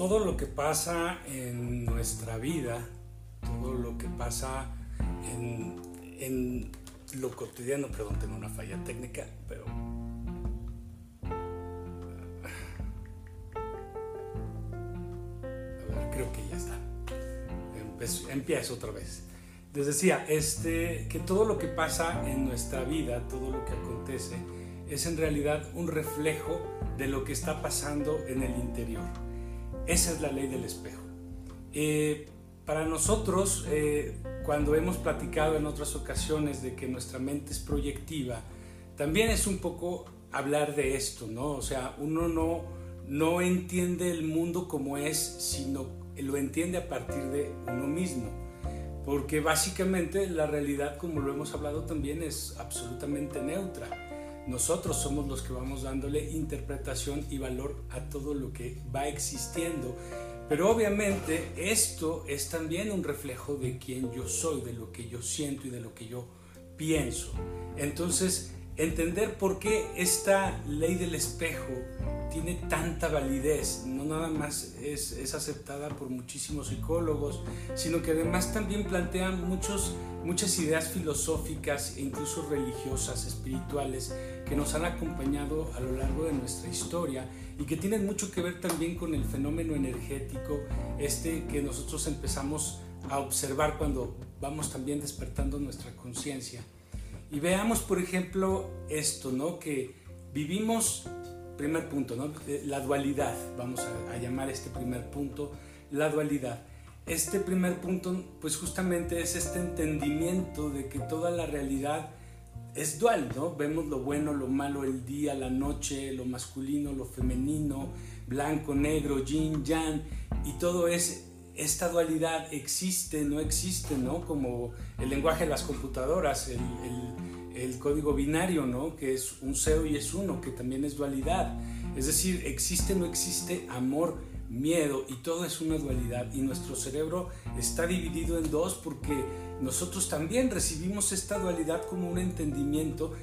todo lo que pasa en nuestra vida, todo lo que pasa en, lo cotidiano, perdón, tengo una falla técnica, pero... A ver, creo que ya está. Empiezo, otra vez. Les decía, este, que todo lo que pasa en nuestra vida, todo lo que acontece, es en realidad un reflejo de lo que está pasando en el interior. Esa es la ley del espejo. Eh, para nosotros, eh, cuando hemos platicado en otras ocasiones de que nuestra mente es proyectiva, también es un poco hablar de esto, ¿no? O sea, uno no, no entiende el mundo como es, sino lo entiende a partir de uno mismo. Porque básicamente la realidad, como lo hemos hablado también, es absolutamente neutra. Nosotros somos los que vamos dándole interpretación y valor a todo lo que va existiendo. Pero obviamente esto es también un reflejo de quién yo soy, de lo que yo siento y de lo que yo pienso. Entonces, entender por qué esta ley del espejo tiene tanta validez, no nada más es, es, aceptada por muchísimos psicólogos, sino que además también plantea muchos, muchas ideas filosóficas e incluso religiosas, espirituales, que nos han acompañado a lo largo de nuestra historia y que tienen mucho que ver también con el fenómeno energético, este que nosotros empezamos a observar cuando vamos también despertando nuestra conciencia. Y veamos, por ejemplo, esto, ¿no? Que vivimos primer punto, ¿no? la dualidad, vamos a, llamar este primer punto la dualidad. Este primer punto, pues justamente es este entendimiento de que toda la realidad es dual, ¿no? Vemos lo bueno, lo malo, el día, la noche, lo masculino, lo femenino, blanco, negro, yin, yang, y todo es, esta dualidad existe, no existe, ¿no? Como el lenguaje de las computadoras, el código binario, ¿no? Que es un cero y es uno, que también es dualidad. Es decir, existe, no existe amor, miedo y todo es una dualidad. Y nuestro cerebro está dividido en dos porque nosotros también recibimos esta dualidad como un entendimiento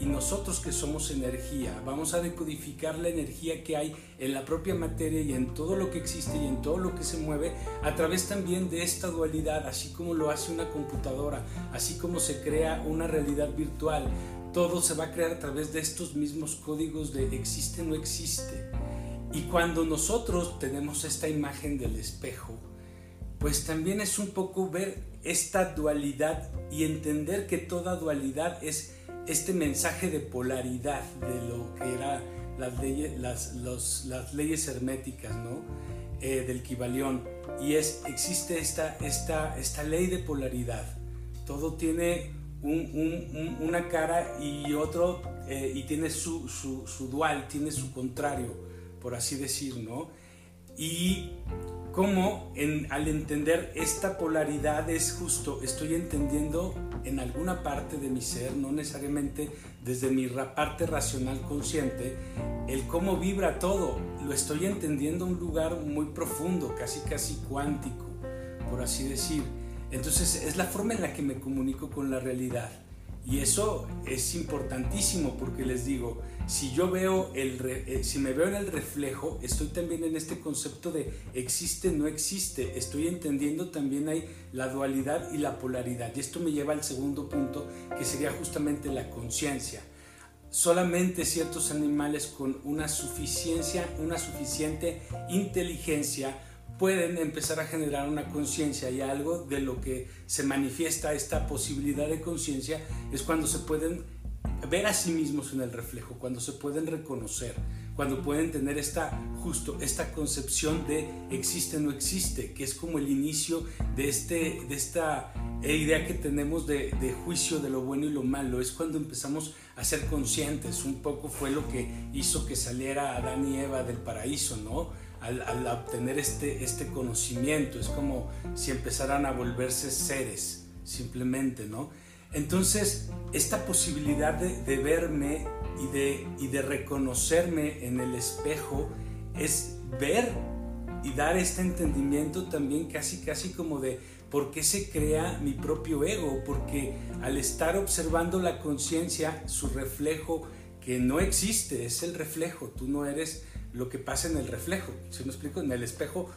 y nosotros que somos energía, vamos a decodificar la energía que hay en la propia materia y en todo lo que existe y en todo lo que se mueve a través también de esta dualidad, así como lo hace una computadora, así como se crea una realidad virtual. Todo se va a crear a través de estos mismos códigos de existe, no existe. Y cuando nosotros tenemos esta imagen del espejo, pues también es un poco ver esta dualidad y entender que toda dualidad es este mensaje de polaridad de lo que eran las leyes, herméticas ¿no? Eh, del Kibalión. Y es, existe esta, esta, esta ley de polaridad. Todo tiene una cara y otro, eh, y tiene su, su, dual, tiene su contrario, por así decir, ¿no? Y cómo en, al entender esta polaridad es justo, estoy entendiendo en alguna parte de mi ser, no necesariamente desde mi parte racional consciente, el cómo vibra todo, lo estoy entendiendo a un lugar muy profundo, casi casi cuántico, por así decir. Entonces es la forma en la que me comunico con la realidad. Y eso es importantísimo porque les digo, si yo veo el, eh, si me veo en el reflejo, estoy también en este concepto de existe, no existe. Estoy entendiendo también hay la dualidad y la polaridad. Y esto me lleva al segundo punto, que sería justamente la conciencia. Solamente ciertos animales con una suficiencia, una suficiente inteligencia pueden empezar a generar una conciencia y algo de lo que se manifiesta esta posibilidad de conciencia es cuando se pueden ver a sí mismos en el reflejo, cuando se pueden reconocer, cuando pueden tener esta justo esta concepción de existe no existe, que es como el inicio de este de esta idea que tenemos de, de juicio de lo bueno y lo malo, es cuando empezamos a ser conscientes, un poco fue lo que hizo que saliera Adán y Eva del paraíso, ¿no? al, obtener este, este conocimiento. Es como si empezaran a volverse seres, simplemente, ¿no? Entonces, esta posibilidad de, verme y de, reconocerme en el espejo es ver y dar este entendimiento también casi casi como de por qué se crea mi propio ego, porque al estar observando la conciencia, su reflejo que no existe, es el reflejo, tú no eres lo que pasa en el reflejo. Si me explico? En el espejo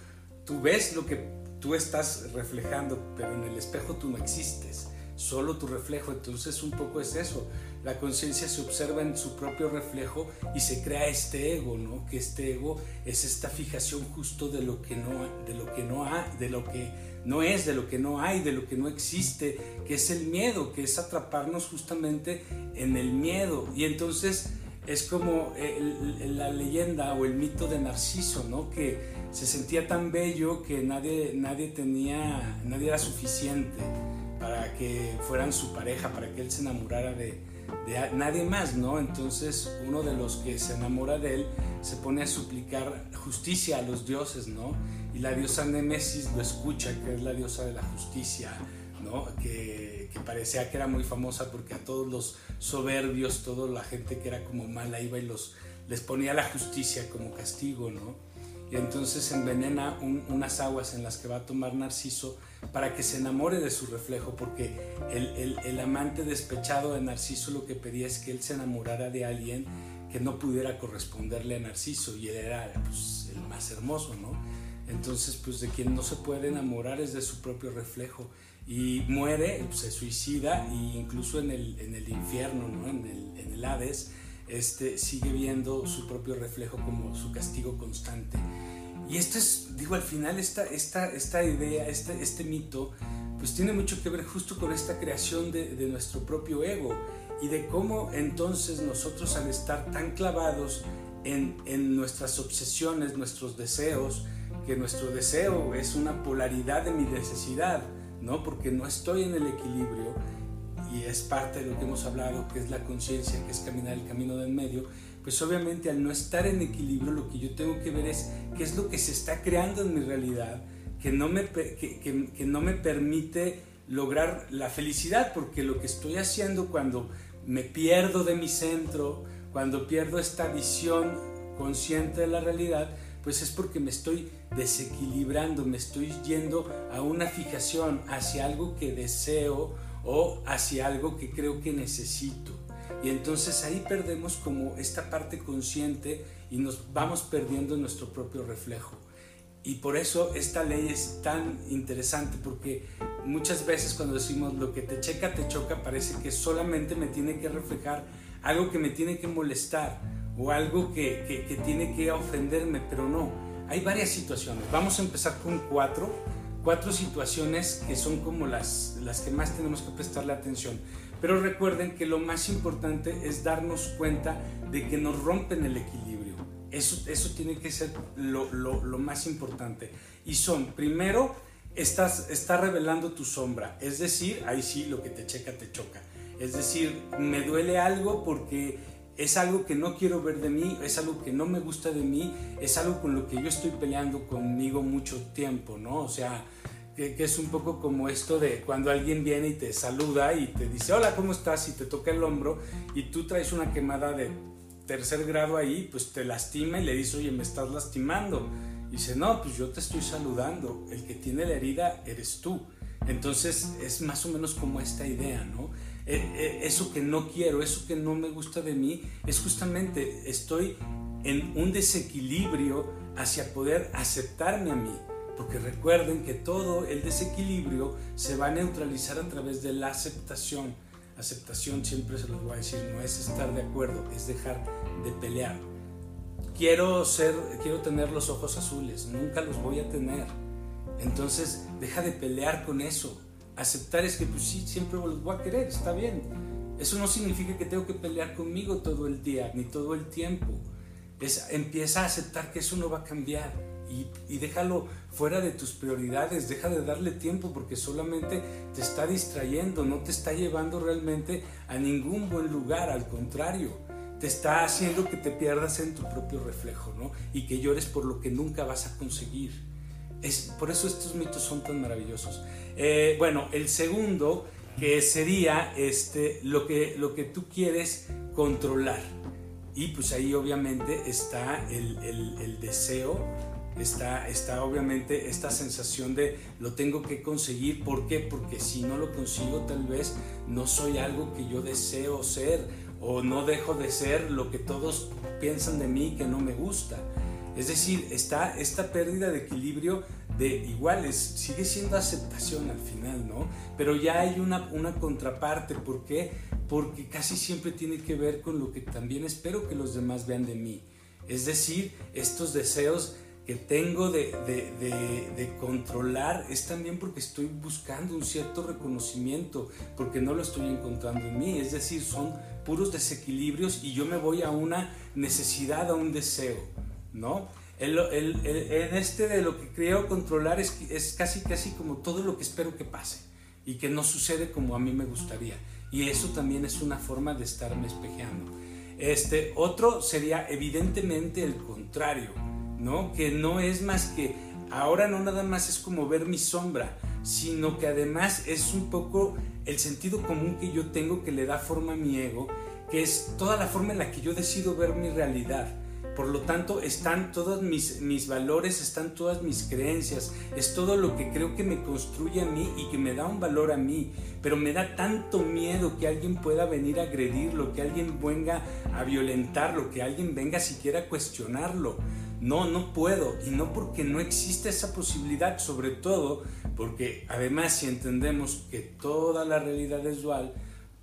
tú ves lo que tú estás reflejando, pero en el espejo tú no existes, solo tu reflejo. Entonces un poco es eso. La conciencia se observa en su propio reflejo y se crea este ego, ¿no? Que este ego es esta fijación justo de lo que no, de lo que no ha, de lo que no es, de lo que no hay, de lo que no existe, que es el miedo, que es atraparnos justamente en el miedo. Y entonces es como la leyenda o el mito de Narciso, ¿no? Que se sentía tan bello que nadie, nadie tenía, nadie era suficiente para que fueran su pareja, para que él se enamorara de, nadie más, ¿no? Entonces uno de los que se enamora de él se pone a suplicar justicia a los dioses, ¿no? Y la diosa Némesis lo escucha, que es la diosa de la justicia, ¿no? Que, que parecía que era muy famosa porque a todos los soberbios, toda la gente que era como mala iba y los, les ponía la justicia como castigo, ¿no? Y entonces envenena unas aguas en las que va a tomar Narciso para que se enamore de su reflejo, porque el, amante despechado de Narciso lo que pedía es que él se enamorara de alguien que no pudiera corresponderle a Narciso y él era pues, el más hermoso, ¿no? Entonces, pues de quien no se puede enamorar es de su propio reflejo y muere, pues, se suicida e incluso en el, en el infierno, ¿no? en, el, en el Hades, este, sigue viendo su propio reflejo como su castigo constante. Y esto es, digo, al final esta, esta, esta idea, este, este mito, pues tiene mucho que ver justo con esta creación de, de nuestro propio ego y de cómo entonces nosotros al estar tan clavados en, en, nuestras obsesiones, nuestros deseos, que nuestro deseo es una polaridad de mi necesidad, ¿no? Porque no estoy en el equilibrio y es parte de lo que hemos hablado, que es la conciencia, que es caminar el camino del medio, pues obviamente al no estar en equilibrio lo que yo tengo que ver es qué es lo que se está creando en mi realidad que no me, que, que, no me permite lograr la felicidad, porque lo que estoy haciendo cuando me pierdo de mi centro, cuando pierdo esta visión consciente de la realidad, pues es porque me estoy desequilibrando, me estoy yendo a una fijación hacia algo que deseo o hacia algo que creo que necesito. Y entonces ahí perdemos como esta parte consciente y nos vamos perdiendo nuestro propio reflejo. Y por eso esta ley es tan interesante porque muchas veces cuando decimos lo que te checa, te choca, parece que solamente me tiene que reflejar algo que me tiene que molestar o algo que, que, que tiene que ofenderme, pero no. Hay varias situaciones. Vamos a empezar con cuatro cuatro situaciones que son como las, las que más tenemos que prestarle atención. Pero recuerden que lo más importante es darnos cuenta de que nos rompen el equilibrio. Eso, eso tiene que ser lo, lo, lo más importante. Y son, primero, estás, está revelando tu sombra. Es decir, ahí sí lo que te checa te choca. Es decir, me duele algo porque es algo que no quiero ver de mí, es algo que no me gusta de mí, es algo con lo que yo estoy peleando conmigo mucho tiempo, ¿no? O sea, que, es un poco como esto de cuando alguien viene y te saluda y te dice, hola, ¿cómo estás? Y te toca el hombro y tú traes una quemada de tercer grado ahí, pues te lastima y le dices, oye, me estás lastimando. Y dice, no, pues yo te estoy saludando, el que tiene la herida eres tú. Entonces es más o menos como esta idea, ¿no? Eh, eh, eso que no quiero, eso que no me gusta de mí, es justamente estoy en un desequilibrio hacia poder aceptarme a mí. Porque recuerden que todo el desequilibrio se va a neutralizar a través de la aceptación. Aceptación siempre se los voy a decir, no es estar de acuerdo, es dejar de pelear. Quiero ser, quiero tener los ojos azules, nunca los voy a tener. Entonces, deja de pelear con eso aceptar es que pues sí, siempre los voy a querer, está bien. Eso no significa que tengo que pelear conmigo todo el día, ni todo el tiempo. Es, empieza a aceptar que eso no va a cambiar y, y, déjalo fuera de tus prioridades, deja de darle tiempo porque solamente te está distrayendo, no te está llevando realmente a ningún buen lugar, al contrario, te está haciendo que te pierdas en tu propio reflejo, ¿no? Y que llores por lo que nunca vas a conseguir. Es, por eso estos mitos son tan maravillosos. Eh, bueno, el segundo que sería este, lo, que, lo que tú quieres controlar. Y pues ahí obviamente está el, el, deseo, está, está obviamente esta sensación de lo tengo que conseguir. ¿Por qué? Porque si no lo consigo tal vez no soy algo que yo deseo ser o no dejo de ser lo que todos piensan de mí que no me gusta. Es decir, está esta pérdida de equilibrio de iguales, sigue siendo aceptación al final, ¿no? Pero ya hay una, una contraparte, ¿por qué? Porque casi siempre tiene que ver con lo que también espero que los demás vean de mí. Es decir, estos deseos que tengo de, de, controlar es también porque estoy buscando un cierto reconocimiento, porque no lo estoy encontrando en mí. Es decir, son puros desequilibrios y yo me voy a una necesidad, a un deseo, ¿no? El, el, en este de lo que creo controlar es, es casi, casi como todo lo que espero que pase y que no sucede como a mí me gustaría. Y eso también es una forma de estarme espejeando. Este, otro sería evidentemente el contrario, ¿no? Que no es más que, ahora no nada más es como ver mi sombra, sino que además es un poco el sentido común que yo tengo que le da forma a mi ego, que es toda la forma en la que yo decido ver mi realidad. Por lo tanto, están todos mis, mis valores, están todas mis creencias, es todo lo que creo que me construye a mí y que me da un valor a mí. Pero me da tanto miedo que alguien pueda venir a agredirlo, que alguien venga a violentarlo, que alguien venga siquiera a cuestionarlo. No, no puedo. Y no porque no existe esa posibilidad, sobre todo porque además si entendemos que toda la realidad es dual,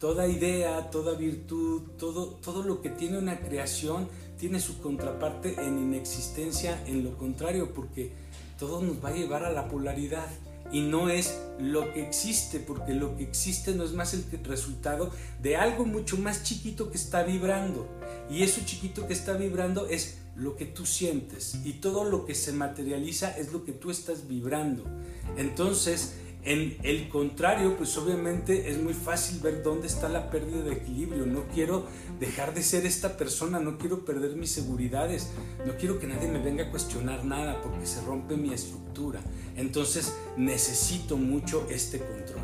toda idea, toda virtud, todo, todo lo que tiene una creación tiene su contraparte en inexistencia, en lo contrario, porque todo nos va a llevar a la polaridad y no es lo que existe, porque lo que existe no es más el resultado de algo mucho más chiquito que está vibrando. Y eso chiquito que está vibrando es lo que tú sientes y todo lo que se materializa es lo que tú estás vibrando. Entonces, en el contrario, pues obviamente es muy fácil ver dónde está la pérdida de equilibrio. No quiero dejar de ser esta persona, no quiero perder mis seguridades, no quiero que nadie me venga a cuestionar nada porque se rompe mi estructura. Entonces necesito mucho este control.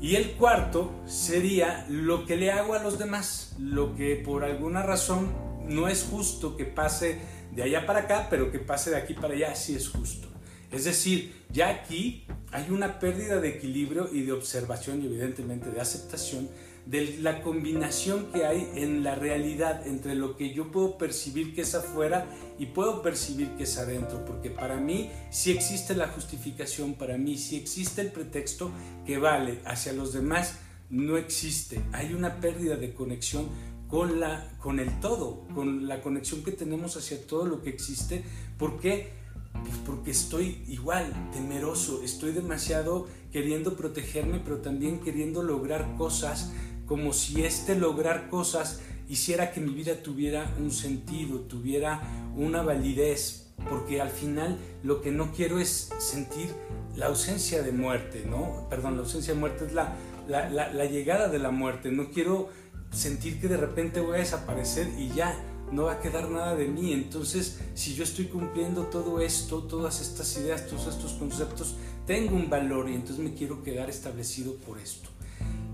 Y el cuarto sería lo que le hago a los demás, lo que por alguna razón no es justo que pase de allá para acá, pero que pase de aquí para allá sí es justo. Es decir, ya aquí hay una pérdida de equilibrio y de observación y evidentemente de aceptación de la combinación que hay en la realidad entre lo que yo puedo percibir que es afuera y puedo percibir que es adentro, porque para mí sí existe la justificación, para mí sí existe el pretexto que vale, hacia los demás no existe, hay una pérdida de conexión con, la, con el todo, con la conexión que tenemos hacia todo lo que existe, porque pues porque estoy igual, temeroso, estoy demasiado queriendo protegerme, pero también queriendo lograr cosas, como si este lograr cosas hiciera que mi vida tuviera un sentido, tuviera una validez, porque al final lo que no quiero es sentir la ausencia de muerte, ¿no? Perdón, la ausencia de muerte es la, llegada de la muerte, no quiero sentir que de repente voy a desaparecer y ya, no va a quedar nada de mí. Entonces, si yo estoy cumpliendo todo esto, todas estas ideas, todos estos conceptos, tengo un valor y entonces me quiero quedar establecido por esto.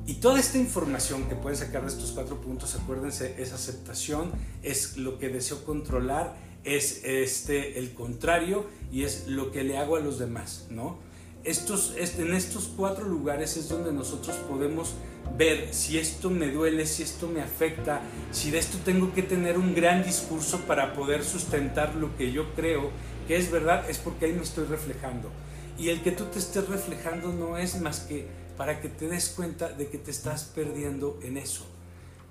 Y toda esta información que pueden sacar de estos cuatro puntos, acuérdense, es aceptación, es lo que deseo controlar, es este, el contrario y es lo que le hago a los demás, ¿no? Estos, en estos cuatro lugares es donde nosotros podemos ver si esto me duele, si esto me afecta, si de esto tengo que tener un gran discurso para poder sustentar lo que yo creo que es verdad, es porque ahí me estoy reflejando. Y el que tú te estés reflejando no es más que para que te des cuenta de que te estás perdiendo en eso.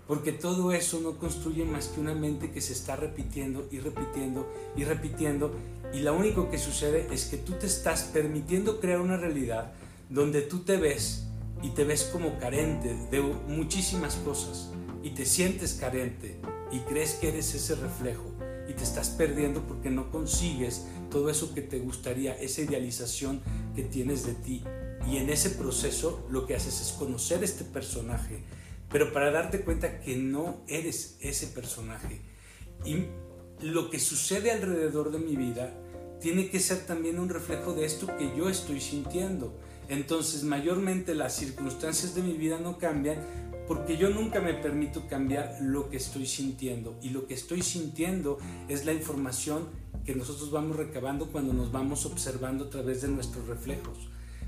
Porque todo eso no construye más que una mente que se está repitiendo y repitiendo y repitiendo. Y lo único que sucede es que tú te estás permitiendo crear una realidad donde tú te ves y te ves como carente de muchísimas cosas y te sientes carente y crees que eres ese reflejo y te estás perdiendo porque no consigues todo eso que te gustaría, esa idealización que tienes de ti. Y en ese proceso lo que haces es conocer este personaje, pero para darte cuenta que no eres ese personaje. Y lo que sucede alrededor de mi vida tiene que ser también un reflejo de esto que yo estoy sintiendo. Entonces, mayormente las circunstancias de mi vida no cambian porque yo nunca me permito cambiar lo que estoy sintiendo. Y lo que estoy sintiendo es la información que nosotros vamos recabando cuando nos vamos observando a través de nuestros reflejos.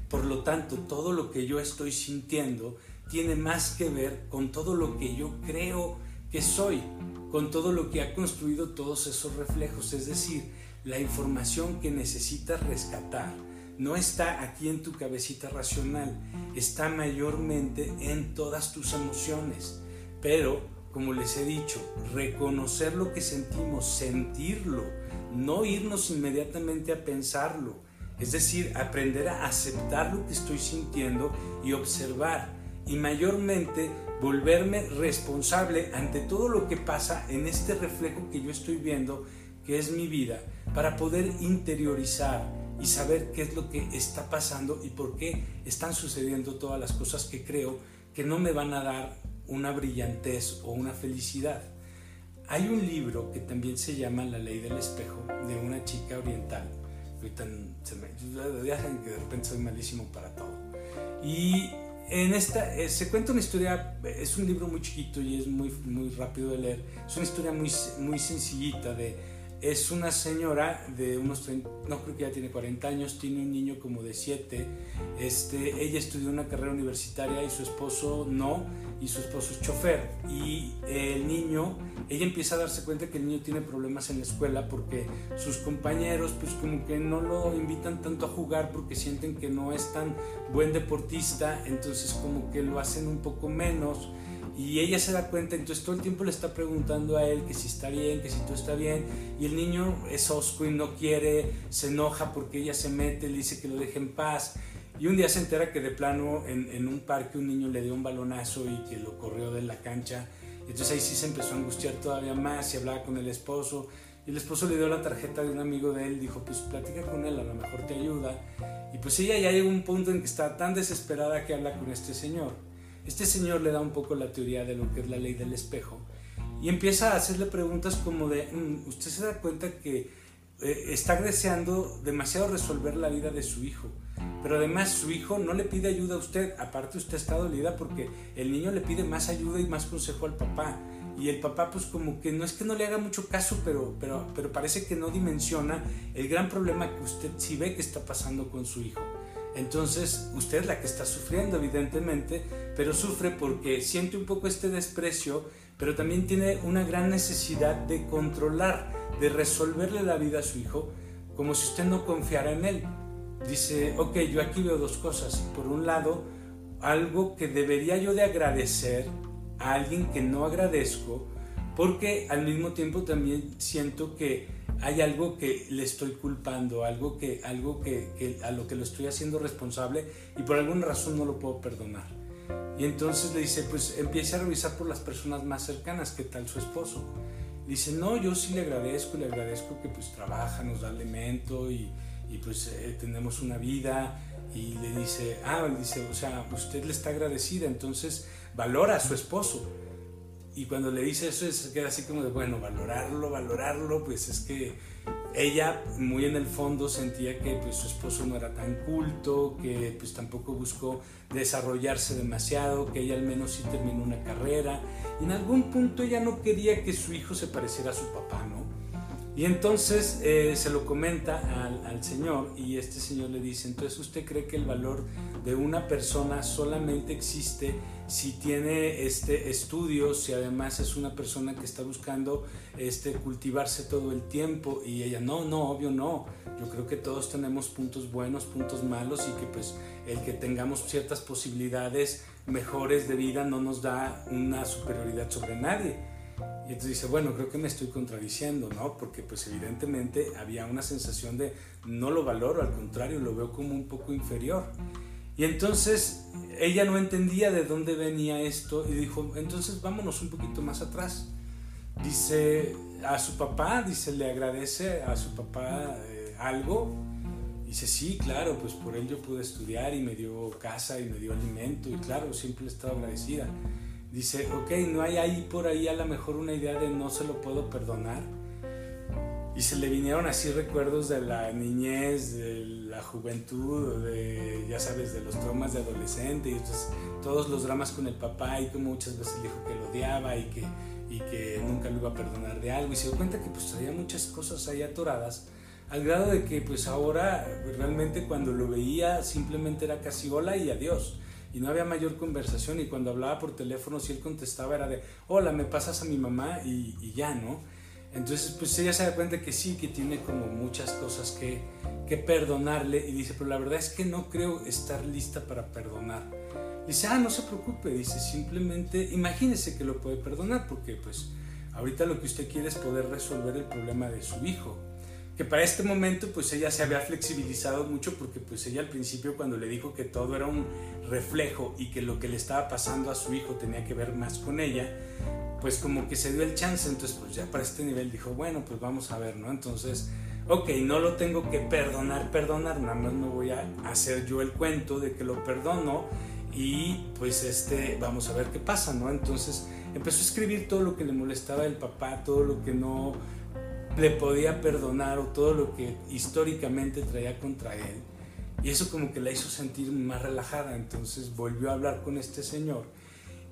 Por lo tanto, todo lo que yo estoy sintiendo tiene más que ver con todo lo que yo creo que soy, con todo lo que ha construido todos esos reflejos, es decir, la información que necesitas rescatar no está aquí en tu cabecita racional, está mayormente en todas tus emociones. Pero, como les he dicho, reconocer lo que sentimos, sentirlo, no irnos inmediatamente a pensarlo, es decir, aprender a aceptar lo que estoy sintiendo y observar, y mayormente volverme responsable ante todo lo que pasa en este reflejo que yo estoy viendo, que es mi vida, para poder interiorizar y saber qué es lo que está pasando y por qué están sucediendo todas las cosas que creo que no me van a dar una brillantez o una felicidad. Hay un libro que también se llama La ley del espejo de una chica oriental. Ahorita se me, ya saben que de repente soy malísimo para todo. Y en esta eh, se cuenta una historia, es un libro muy chiquito y es muy, muy rápido de leer. Es una historia muy, muy sencillita de es una señora de unos 30, no creo que ya tiene 40 años, tiene un niño como de 7. Este, ella estudió una carrera universitaria y su esposo no, y su esposo es chofer. Y el niño, ella empieza a darse cuenta que el niño tiene problemas en la escuela porque sus compañeros pues como que no lo invitan tanto a jugar porque sienten que no es tan buen deportista, entonces como que lo hacen un poco menos y ella se da cuenta, entonces todo el tiempo le está preguntando a él que si está bien, que si todo está bien. Y el niño es osco y no quiere, se enoja porque ella se mete, le dice que lo deje en paz. Y un día se entera que de plano en, en un parque un niño le dio un balonazo y que lo corrió de la cancha. Entonces ahí sí se empezó a angustiar todavía más y hablaba con el esposo. Y el esposo le dio la tarjeta de un amigo de él, dijo, pues platica con él, a lo mejor te ayuda. Y pues ella ya llegó a un punto en que está tan desesperada que habla con este señor. Este señor le da un poco la teoría de lo que es la ley del espejo y empieza a hacerle preguntas como de, mm, usted se da cuenta que eh, está deseando demasiado resolver la vida de su hijo, pero además su hijo no le pide ayuda a usted, aparte usted está dolida porque el niño le pide más ayuda y más consejo al papá. Y el papá pues como que no es que no le haga mucho caso, pero, pero, pero parece que no dimensiona el gran problema que usted sí ve que está pasando con su hijo. Entonces, usted la que está sufriendo, evidentemente, pero sufre porque siente un poco este desprecio, pero también tiene una gran necesidad de controlar, de resolverle la vida a su hijo, como si usted no confiara en él. Dice, ok, yo aquí veo dos cosas. Por un lado, algo que debería yo de agradecer a alguien que no agradezco, porque al mismo tiempo también siento que hay algo que le estoy culpando, algo, que, algo que, a lo que lo estoy haciendo responsable y por alguna razón no lo puedo perdonar. Y entonces le dice, pues empiece a revisar por las personas más cercanas, ¿qué tal su esposo? dice, no, yo sí le agradezco, le agradezco que pues trabaja, nos da alimento y, y pues eh, tenemos una vida. Y le dice, ah, dice, o sea, usted le está agradecida, entonces valora a su esposo y cuando le dice eso, se queda así como de, bueno, valorarlo, valorarlo, pues es que ella muy en el fondo sentía que pues, su esposo no era tan culto, que pues tampoco buscó desarrollarse demasiado, que ella al menos sí terminó una carrera. En algún punto ella no quería que su hijo se pareciera a su papá, ¿no? Y entonces eh, se lo comenta al, al, Señor y este Señor le dice, entonces usted cree que el valor de una persona solamente existe si tiene este, estudios, si además es una persona que está buscando este, cultivarse todo el tiempo y ella, no, no, obvio no, yo creo que todos tenemos puntos buenos, puntos malos y que pues el que tengamos ciertas posibilidades mejores de vida no nos da una superioridad sobre nadie y entonces dice, bueno, creo que me estoy contradiciendo, ¿no? Porque pues evidentemente había una sensación de no lo valoro, al contrario, lo veo como un poco inferior. Y entonces ella no entendía de dónde venía esto y dijo, entonces vámonos un poquito más atrás. Dice a su papá, dice, le agradece a su papá eh, algo. Dice, sí, claro, pues por él yo pude estudiar y me dio casa y me dio alimento y claro, siempre he estado agradecida dice, ok, no hay ahí por ahí a lo mejor una idea de no se lo puedo perdonar. Y se le vinieron así recuerdos de la niñez, de la juventud, de, ya sabes, de los traumas de adolescente, y entonces, todos los dramas con el papá y como muchas veces dijo que lo odiaba y que, y que nunca lo iba a perdonar de algo. Y se dio cuenta que pues traía muchas cosas ahí atoradas, al grado de que pues ahora realmente cuando lo veía simplemente era casi hola y adiós y no había mayor conversación y cuando hablaba por teléfono si él contestaba era de, hola, me pasas a mi mamá y, y ya, ¿no? Entonces, pues ella se da cuenta que sí, que tiene como muchas cosas que, que perdonarle y dice, pero la verdad es que no creo estar lista para perdonar. Dice, ah, no se preocupe, dice, simplemente imagínese que lo puede perdonar porque pues ahorita lo que usted quiere es poder resolver el problema de su hijo. Que para este momento pues ella se había flexibilizado mucho porque pues ella al principio cuando le dijo que todo era un reflejo y que lo que le estaba pasando a su hijo tenía que ver más con ella, pues como que se dio el chance, entonces pues ya para este nivel dijo, bueno, pues vamos a ver, ¿no? Entonces, ok, no lo tengo que perdonar, perdonar, nada más me voy a hacer yo el cuento de que lo perdono y pues este, vamos a ver qué pasa, ¿no? Entonces empezó a escribir todo lo que le molestaba del papá, todo lo que no le podía perdonar o todo lo que históricamente traía contra él. Y eso como que la hizo sentir más relajada, entonces volvió a hablar con este señor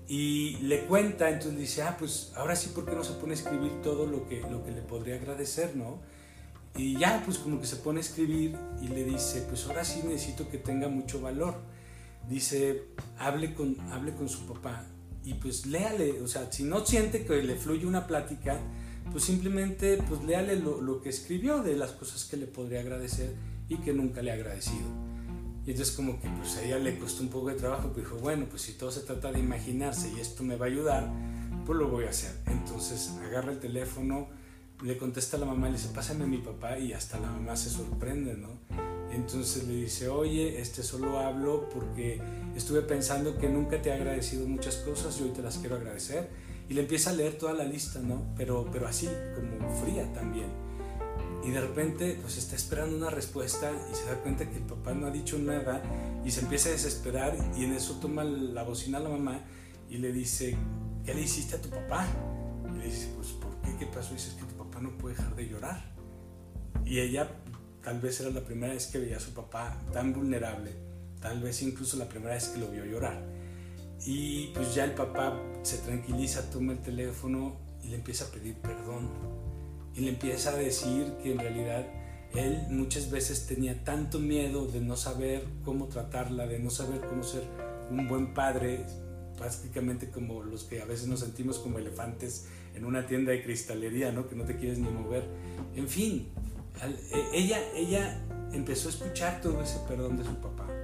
y le cuenta, entonces dice, ah, pues ahora sí, ¿por qué no se pone a escribir todo lo que, lo que le podría agradecer, no? Y ya, pues como que se pone a escribir y le dice, pues ahora sí necesito que tenga mucho valor. Dice, hable con, hable con su papá y pues léale, o sea, si no siente que le fluye una plática, pues simplemente pues léale lo, que escribió de las cosas que le podría agradecer y que nunca le ha agradecido. Y entonces como que pues a ella le costó un poco de trabajo, pero dijo, bueno, pues si todo se trata de imaginarse y esto me va a ayudar, pues lo voy a hacer. Entonces agarra el teléfono, le contesta a la mamá, le dice, pásame a mi papá y hasta la mamá se sorprende, ¿no? Entonces le dice, oye, este solo hablo porque estuve pensando que nunca te he agradecido muchas cosas y hoy te las quiero agradecer. Y le empieza a leer toda la lista, ¿no? Pero, pero así, como fría también y de repente pues está esperando una respuesta y se da cuenta que el papá no ha dicho nada y se empieza a desesperar y en eso toma la bocina a la mamá y le dice, ¿qué le hiciste a tu papá? Y le dice, pues ¿por qué? ¿Qué pasó? Y es que tu papá no puede dejar de llorar. Y ella tal vez era la primera vez que veía a su papá tan vulnerable, tal vez incluso la primera vez que lo vio llorar. Y pues ya el papá se tranquiliza, toma el teléfono y le empieza a pedir perdón y le empieza a decir que en realidad él muchas veces tenía tanto miedo de no saber cómo tratarla, de no saber cómo ser un buen padre, prácticamente como los que a veces nos sentimos como elefantes en una tienda de cristalería, ¿no? que no te quieres ni mover. En fin, e, ella, ella empezó a escuchar todo ese perdón de su papá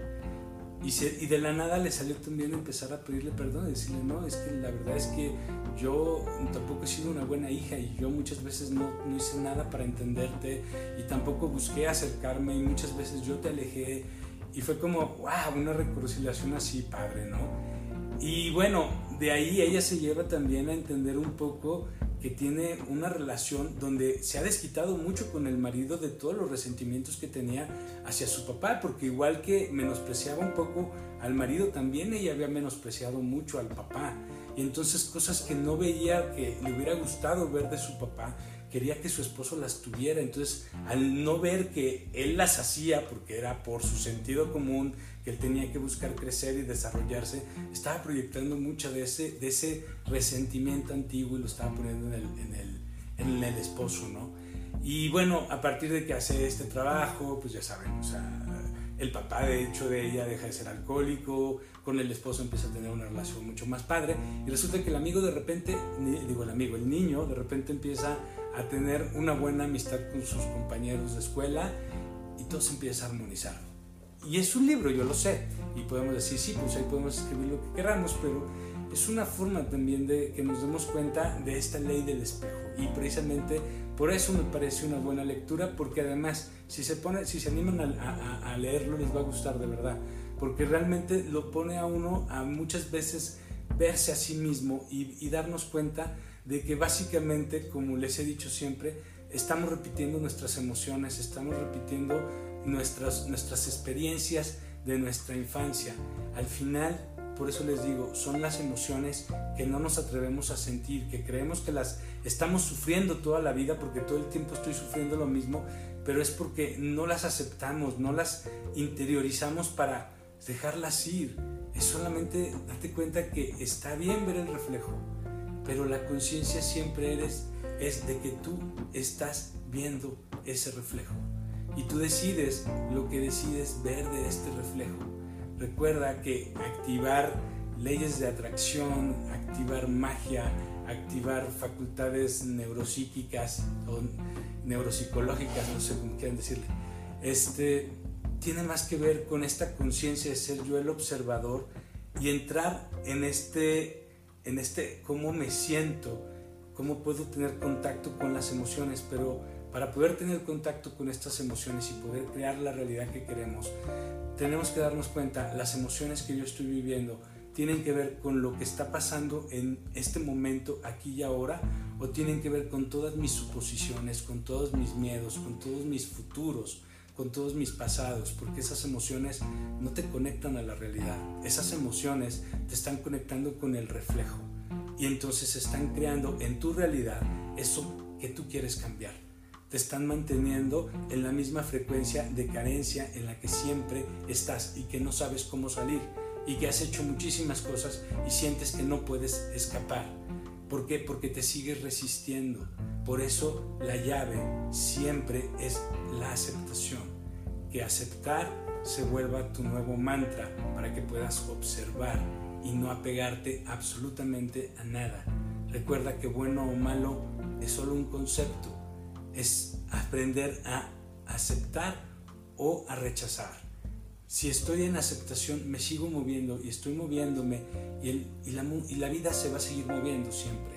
y, de la nada le salió también empezar a pedirle perdón, y decirle, no, es que la verdad es que yo tampoco he sido una buena hija y yo muchas veces no, no hice nada para entenderte y tampoco busqué acercarme y muchas veces yo te alejé y fue como, wow, una reconciliación así, padre, ¿no? Y bueno, de ahí ella se lleva también a entender un poco que tiene una relación donde se ha desquitado mucho con el marido de todos los resentimientos que tenía hacia su papá, porque igual que menospreciaba un poco al marido, también ella había menospreciado mucho al papá. Y entonces cosas que no veía que le hubiera gustado ver de su papá, quería que su esposo las tuviera. Entonces, al no ver que él las hacía, porque era por su sentido común, que él tenía que buscar crecer y desarrollarse, estaba proyectando mucho de ese, de ese resentimiento antiguo y lo estaba poniendo en el, en el, en el esposo, ¿no? Y bueno, a partir de que hace este trabajo, pues ya saben, o sea, el papá de hecho de ella deja de ser alcohólico, con el esposo empieza a tener una relación mucho más padre y resulta que el amigo de repente, digo el amigo, el niño de repente empieza a tener una buena amistad con sus compañeros de escuela y todo se empieza a armonizar. Y es un libro, yo lo sé. Y podemos decir, sí, pues ahí podemos escribir lo que queramos, pero es una forma también de que nos demos cuenta de esta ley del espejo. Y precisamente por eso me parece una buena lectura, porque además, si se, pone, si se animan a, leerlo, les va a gustar de verdad. Porque realmente lo pone a uno a muchas veces verse a sí mismo y, y darnos cuenta de que básicamente, como les he dicho siempre, estamos repitiendo nuestras emociones, estamos repitiendo nuestras, nuestras experiencias de nuestra infancia. Al final, por eso les digo, son las emociones que no nos atrevemos a sentir, que creemos que las estamos sufriendo toda la vida porque todo el tiempo estoy sufriendo lo mismo, pero es porque no las aceptamos, no las interiorizamos para dejarlas ir. Es solamente darte cuenta que está bien ver el reflejo, pero la conciencia siempre eres es de que tú estás viendo ese reflejo y tú decides lo que decides ver de este reflejo. Recuerda que activar leyes de atracción, activar magia, activar facultades neuropsíquicas o neuropsicológicas, no sé cómo quieran decirle, este, tiene más que ver con esta conciencia de ser yo el observador y entrar en este, en este cómo me siento, cómo puedo tener contacto con las emociones, pero para poder tener contacto con estas emociones y poder crear la realidad que queremos, tenemos que darnos cuenta, las emociones que yo estoy viviendo tienen que ver con lo que está pasando en este momento, aquí y ahora, o tienen que ver con todas mis suposiciones, con todos mis miedos, con todos mis futuros, con todos mis pasados, porque esas emociones no te conectan a la realidad, esas emociones te están conectando con el reflejo y entonces están creando en tu realidad eso que tú quieres cambiar. Te están manteniendo en la misma frecuencia de carencia en la que siempre estás y que no sabes cómo salir y que has hecho muchísimas cosas y sientes que no puedes escapar. ¿Por qué? Porque te sigues resistiendo. Por eso la llave siempre es la aceptación. Que aceptar se vuelva tu nuevo mantra para que puedas observar y no apegarte absolutamente a nada. Recuerda que bueno o malo es solo un concepto. Es aprender a aceptar o a rechazar si estoy en aceptación, me sigo moviendo y estoy moviéndome y, la, vida se va a seguir moviendo siempre.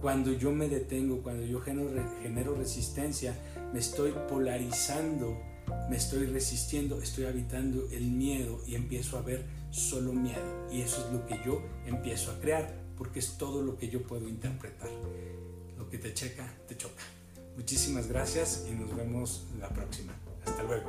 Cuando yo me detengo, cuando yo genero, resistencia, me estoy polarizando, me estoy resistiendo, estoy habitando el miedo y empiezo a ver solo miedo. Y eso es lo que yo empiezo a crear, porque es todo lo que yo puedo interpretar. Lo que te checa, te choca. Muchísimas gracias y nos vemos la próxima. Hasta luego.